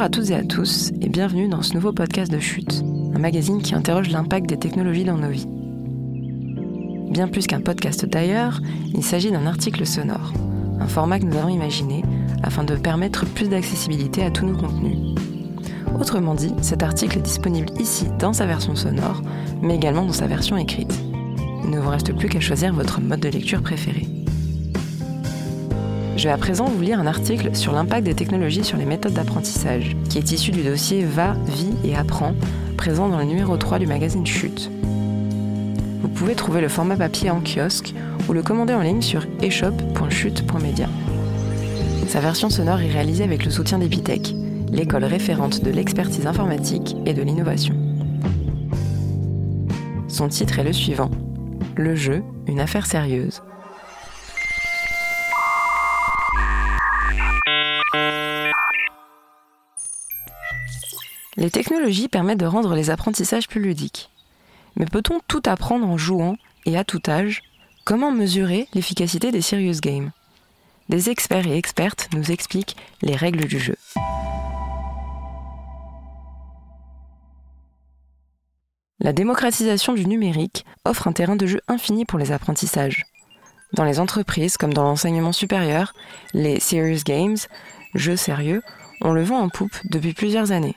Bonjour à toutes et à tous et bienvenue dans ce nouveau podcast de Chute, un magazine qui interroge l'impact des technologies dans nos vies. Bien plus qu'un podcast d'ailleurs, il s'agit d'un article sonore, un format que nous avons imaginé afin de permettre plus d'accessibilité à tous nos contenus. Autrement dit, cet article est disponible ici dans sa version sonore, mais également dans sa version écrite. Il ne vous reste plus qu'à choisir votre mode de lecture préféré. Je vais à présent vous lire un article sur l'impact des technologies sur les méthodes d'apprentissage, qui est issu du dossier Va, Vie et Apprends, présent dans le numéro 3 du magazine Chute. Vous pouvez trouver le format papier en kiosque ou le commander en ligne sur eshop.chute.media. Sa version sonore est réalisée avec le soutien d'Epitech, l'école référente de l'expertise informatique et de l'innovation. Son titre est le suivant Le jeu, une affaire sérieuse. Les technologies permettent de rendre les apprentissages plus ludiques. Mais peut-on tout apprendre en jouant et à tout âge? Comment mesurer l'efficacité des serious games? Des experts et expertes nous expliquent les règles du jeu. La démocratisation du numérique offre un terrain de jeu infini pour les apprentissages. Dans les entreprises comme dans l'enseignement supérieur, les serious games, jeux sérieux, ont le vent en poupe depuis plusieurs années.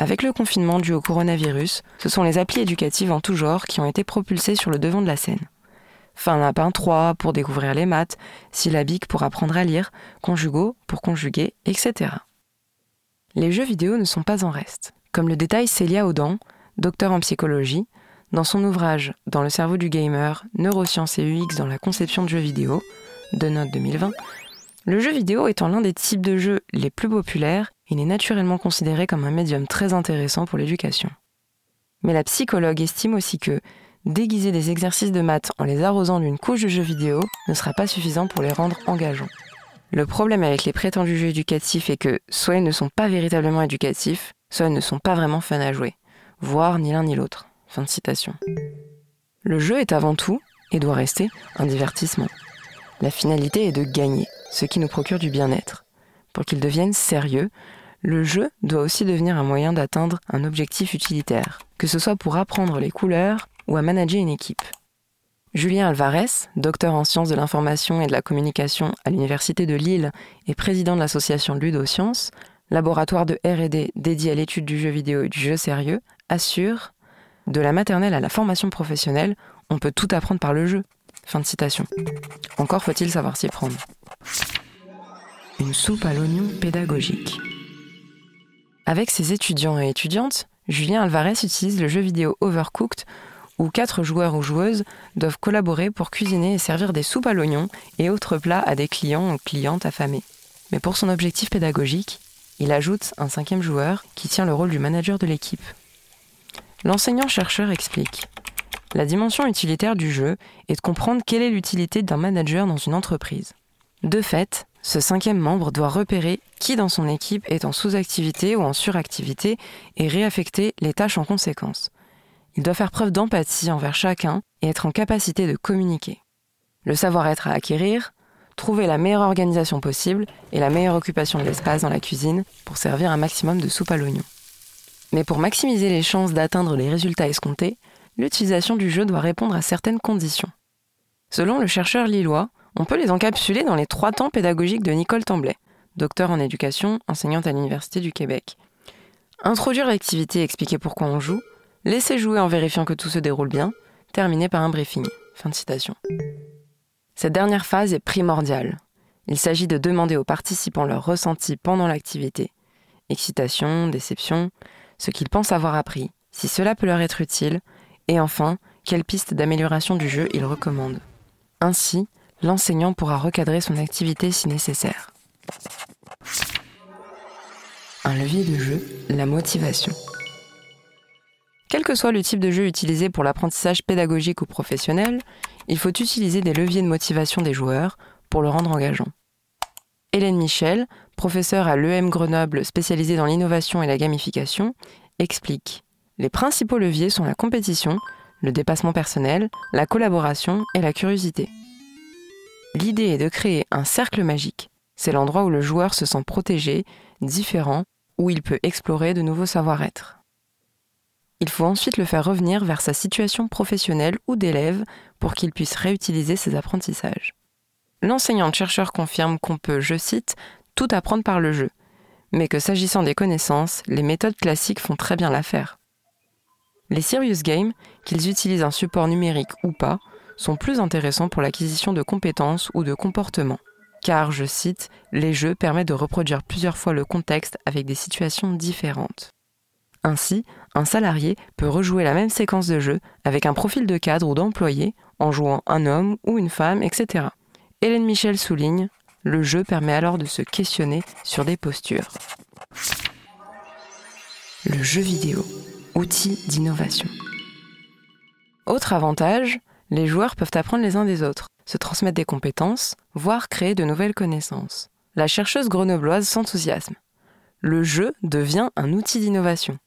Avec le confinement dû au coronavirus, ce sont les applis éducatives en tout genre qui ont été propulsées sur le devant de la scène. Fin lapin 3 pour découvrir les maths, syllabique pour apprendre à lire, conjugaux pour conjuguer, etc. Les jeux vidéo ne sont pas en reste. Comme le détaille Célia Audan, docteur en psychologie, dans son ouvrage Dans le cerveau du gamer, neurosciences et UX dans la conception de jeux vidéo, de note 2020, le jeu vidéo étant l'un des types de jeux les plus populaires, il est naturellement considéré comme un médium très intéressant pour l'éducation. Mais la psychologue estime aussi que déguiser des exercices de maths en les arrosant d'une couche de jeux vidéo ne sera pas suffisant pour les rendre engageants. Le problème avec les prétendus jeux éducatifs est que soit ils ne sont pas véritablement éducatifs, soit ils ne sont pas vraiment fun à jouer, voire ni l'un ni l'autre. Fin de citation. Le jeu est avant tout, et doit rester, un divertissement. La finalité est de gagner, ce qui nous procure du bien-être. Pour qu'il devienne sérieux, le jeu doit aussi devenir un moyen d'atteindre un objectif utilitaire, que ce soit pour apprendre les couleurs ou à manager une équipe. Julien Alvarez, docteur en sciences de l'information et de la communication à l'Université de Lille et président de l'association Ludosciences, laboratoire de RD dédié à l'étude du jeu vidéo et du jeu sérieux, assure De la maternelle à la formation professionnelle, on peut tout apprendre par le jeu. Fin de citation. Encore faut-il savoir s'y prendre. Une soupe à l'oignon pédagogique. Avec ses étudiants et étudiantes, Julien Alvarez utilise le jeu vidéo Overcooked où quatre joueurs ou joueuses doivent collaborer pour cuisiner et servir des soupes à l'oignon et autres plats à des clients ou clientes affamés. Mais pour son objectif pédagogique, il ajoute un cinquième joueur qui tient le rôle du manager de l'équipe. L'enseignant-chercheur explique. La dimension utilitaire du jeu est de comprendre quelle est l'utilité d'un manager dans une entreprise. De fait, ce cinquième membre doit repérer qui dans son équipe est en sous-activité ou en suractivité et réaffecter les tâches en conséquence. Il doit faire preuve d'empathie envers chacun et être en capacité de communiquer. Le savoir-être à acquérir, trouver la meilleure organisation possible et la meilleure occupation de l'espace dans la cuisine pour servir un maximum de soupe à l'oignon. Mais pour maximiser les chances d'atteindre les résultats escomptés, l'utilisation du jeu doit répondre à certaines conditions. Selon le chercheur lillois, on peut les encapsuler dans les trois temps pédagogiques de Nicole Temblay, docteur en éducation, enseignante à l'Université du Québec. Introduire l'activité et expliquer pourquoi on joue, laisser jouer en vérifiant que tout se déroule bien, terminer par un briefing. Fin de citation. Cette dernière phase est primordiale. Il s'agit de demander aux participants leur ressenti pendant l'activité. Excitation, déception, ce qu'ils pensent avoir appris, si cela peut leur être utile, et enfin, quelles pistes d'amélioration du jeu ils recommandent. Ainsi, l'enseignant pourra recadrer son activité si nécessaire. Un levier de jeu, la motivation. Quel que soit le type de jeu utilisé pour l'apprentissage pédagogique ou professionnel, il faut utiliser des leviers de motivation des joueurs pour le rendre engageant. Hélène Michel, professeure à l'EM Grenoble spécialisée dans l'innovation et la gamification, explique Les principaux leviers sont la compétition, le dépassement personnel, la collaboration et la curiosité. L'idée est de créer un cercle magique. C'est l'endroit où le joueur se sent protégé, différent où il peut explorer de nouveaux savoir-être. Il faut ensuite le faire revenir vers sa situation professionnelle ou d'élève pour qu'il puisse réutiliser ses apprentissages. L'enseignante-chercheur confirme qu'on peut, je cite, tout apprendre par le jeu, mais que s'agissant des connaissances, les méthodes classiques font très bien l'affaire. Les serious games, qu'ils utilisent un support numérique ou pas, sont plus intéressants pour l'acquisition de compétences ou de comportements. Car, je cite, les jeux permettent de reproduire plusieurs fois le contexte avec des situations différentes. Ainsi, un salarié peut rejouer la même séquence de jeu avec un profil de cadre ou d'employé en jouant un homme ou une femme, etc. Hélène Michel souligne le jeu permet alors de se questionner sur des postures. Le jeu vidéo, outil d'innovation. Autre avantage, les joueurs peuvent apprendre les uns des autres, se transmettre des compétences, voire créer de nouvelles connaissances. La chercheuse grenobloise s'enthousiasme. Le jeu devient un outil d'innovation.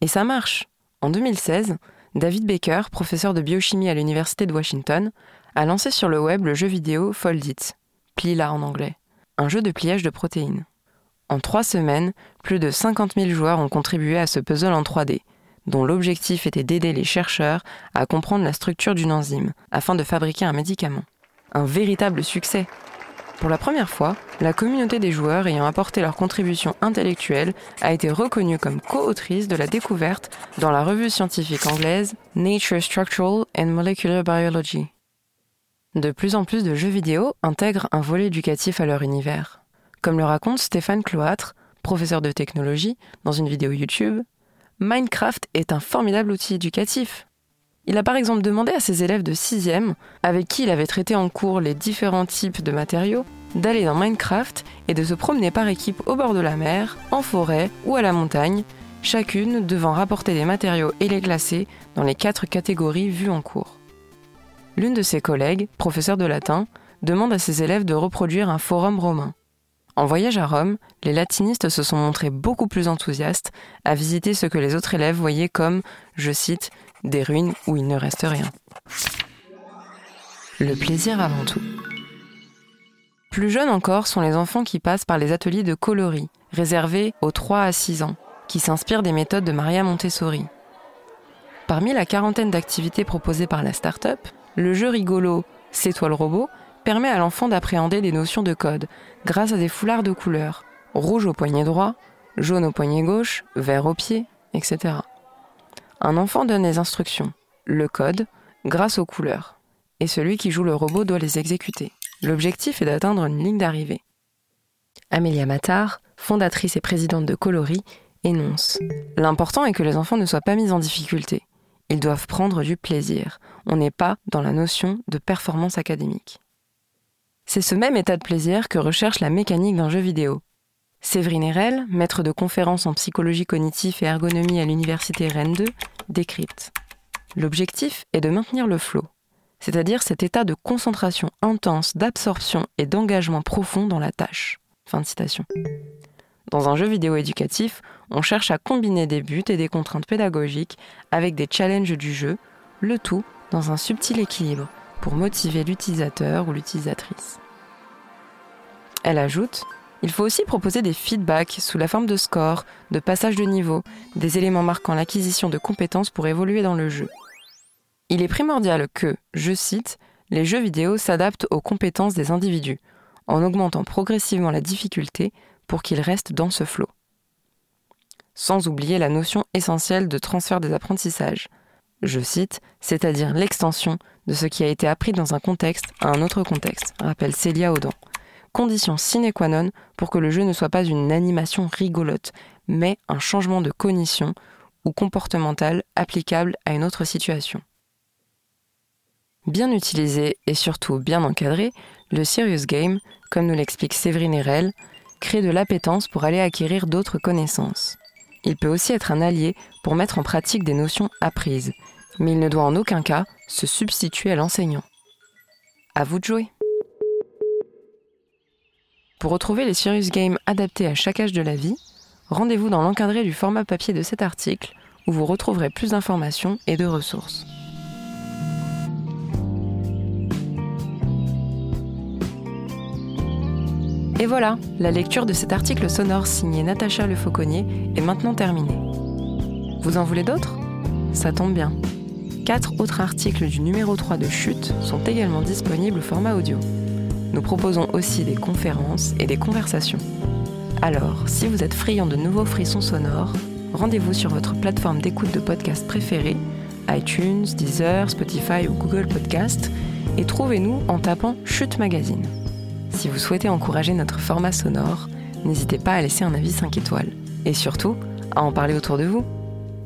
Et ça marche. En 2016, David Baker, professeur de biochimie à l'Université de Washington, a lancé sur le web le jeu vidéo Foldit, Plila en anglais, un jeu de pliage de protéines. En trois semaines, plus de 50 000 joueurs ont contribué à ce puzzle en 3D, dont l'objectif était d'aider les chercheurs à comprendre la structure d'une enzyme afin de fabriquer un médicament. Un véritable succès. Pour la première fois, la communauté des joueurs ayant apporté leur contribution intellectuelle a été reconnue comme co-autrice de la découverte dans la revue scientifique anglaise Nature Structural and Molecular Biology. De plus en plus de jeux vidéo intègrent un volet éducatif à leur univers. Comme le raconte Stéphane Cloître, professeur de technologie, dans une vidéo YouTube, Minecraft est un formidable outil éducatif. Il a par exemple demandé à ses élèves de 6e, avec qui il avait traité en cours les différents types de matériaux, d'aller dans Minecraft et de se promener par équipe au bord de la mer, en forêt ou à la montagne, chacune devant rapporter des matériaux et les classer dans les quatre catégories vues en cours. L'une de ses collègues, professeure de latin, demande à ses élèves de reproduire un forum romain. En voyage à Rome, les latinistes se sont montrés beaucoup plus enthousiastes à visiter ce que les autres élèves voyaient comme, je cite, des ruines où il ne reste rien. Le plaisir avant tout. Plus jeunes encore sont les enfants qui passent par les ateliers de coloris, réservés aux 3 à 6 ans, qui s'inspirent des méthodes de Maria Montessori. Parmi la quarantaine d'activités proposées par la start-up, le jeu rigolo C'est toi le robot permet à l'enfant d'appréhender des notions de code grâce à des foulards de couleurs rouge au poignet droit, jaune au poignet gauche, vert au pied, etc. Un enfant donne les instructions, le code, grâce aux couleurs, et celui qui joue le robot doit les exécuter. L'objectif est d'atteindre une ligne d'arrivée. Amélia Matar, fondatrice et présidente de Coloris, énonce L'important est que les enfants ne soient pas mis en difficulté. Ils doivent prendre du plaisir. On n'est pas dans la notion de performance académique. C'est ce même état de plaisir que recherche la mécanique d'un jeu vidéo. Séverine Erel, maître de conférences en psychologie cognitive et ergonomie à l'université Rennes 2, décrypte. L'objectif est de maintenir le flow, c'est-à-dire cet état de concentration intense, d'absorption et d'engagement profond dans la tâche. Dans un jeu vidéo éducatif, on cherche à combiner des buts et des contraintes pédagogiques avec des challenges du jeu, le tout dans un subtil équilibre pour motiver l'utilisateur ou l'utilisatrice. Elle ajoute il faut aussi proposer des feedbacks sous la forme de scores, de passage de niveau, des éléments marquant l'acquisition de compétences pour évoluer dans le jeu. Il est primordial que, je cite, les jeux vidéo s'adaptent aux compétences des individus, en augmentant progressivement la difficulté pour qu'ils restent dans ce flot. Sans oublier la notion essentielle de transfert des apprentissages. Je cite, c'est-à-dire l'extension de ce qui a été appris dans un contexte à un autre contexte, rappelle Célia Audan. Condition sine qua non pour que le jeu ne soit pas une animation rigolote, mais un changement de cognition ou comportemental applicable à une autre situation. Bien utilisé et surtout bien encadré, le Serious Game, comme nous l'explique Séverine Erel, crée de l'appétence pour aller acquérir d'autres connaissances. Il peut aussi être un allié pour mettre en pratique des notions apprises, mais il ne doit en aucun cas se substituer à l'enseignant. À vous de jouer. Pour retrouver les Serious Games adaptés à chaque âge de la vie, rendez-vous dans l'encadré du format papier de cet article où vous retrouverez plus d'informations et de ressources. Et voilà, la lecture de cet article sonore signé Natacha Le Fauconnier est maintenant terminée. Vous en voulez d'autres? Ça tombe bien. Quatre autres articles du numéro 3 de Chute sont également disponibles au format audio. Nous proposons aussi des conférences et des conversations. Alors, si vous êtes friand de nouveaux frissons sonores, rendez-vous sur votre plateforme d'écoute de podcast préférée, iTunes, Deezer, Spotify ou Google Podcast, et trouvez-nous en tapant Chute Magazine. Si vous souhaitez encourager notre format sonore, n'hésitez pas à laisser un avis 5 étoiles. Et surtout, à en parler autour de vous.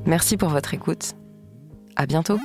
Merci pour votre écoute. À bientôt!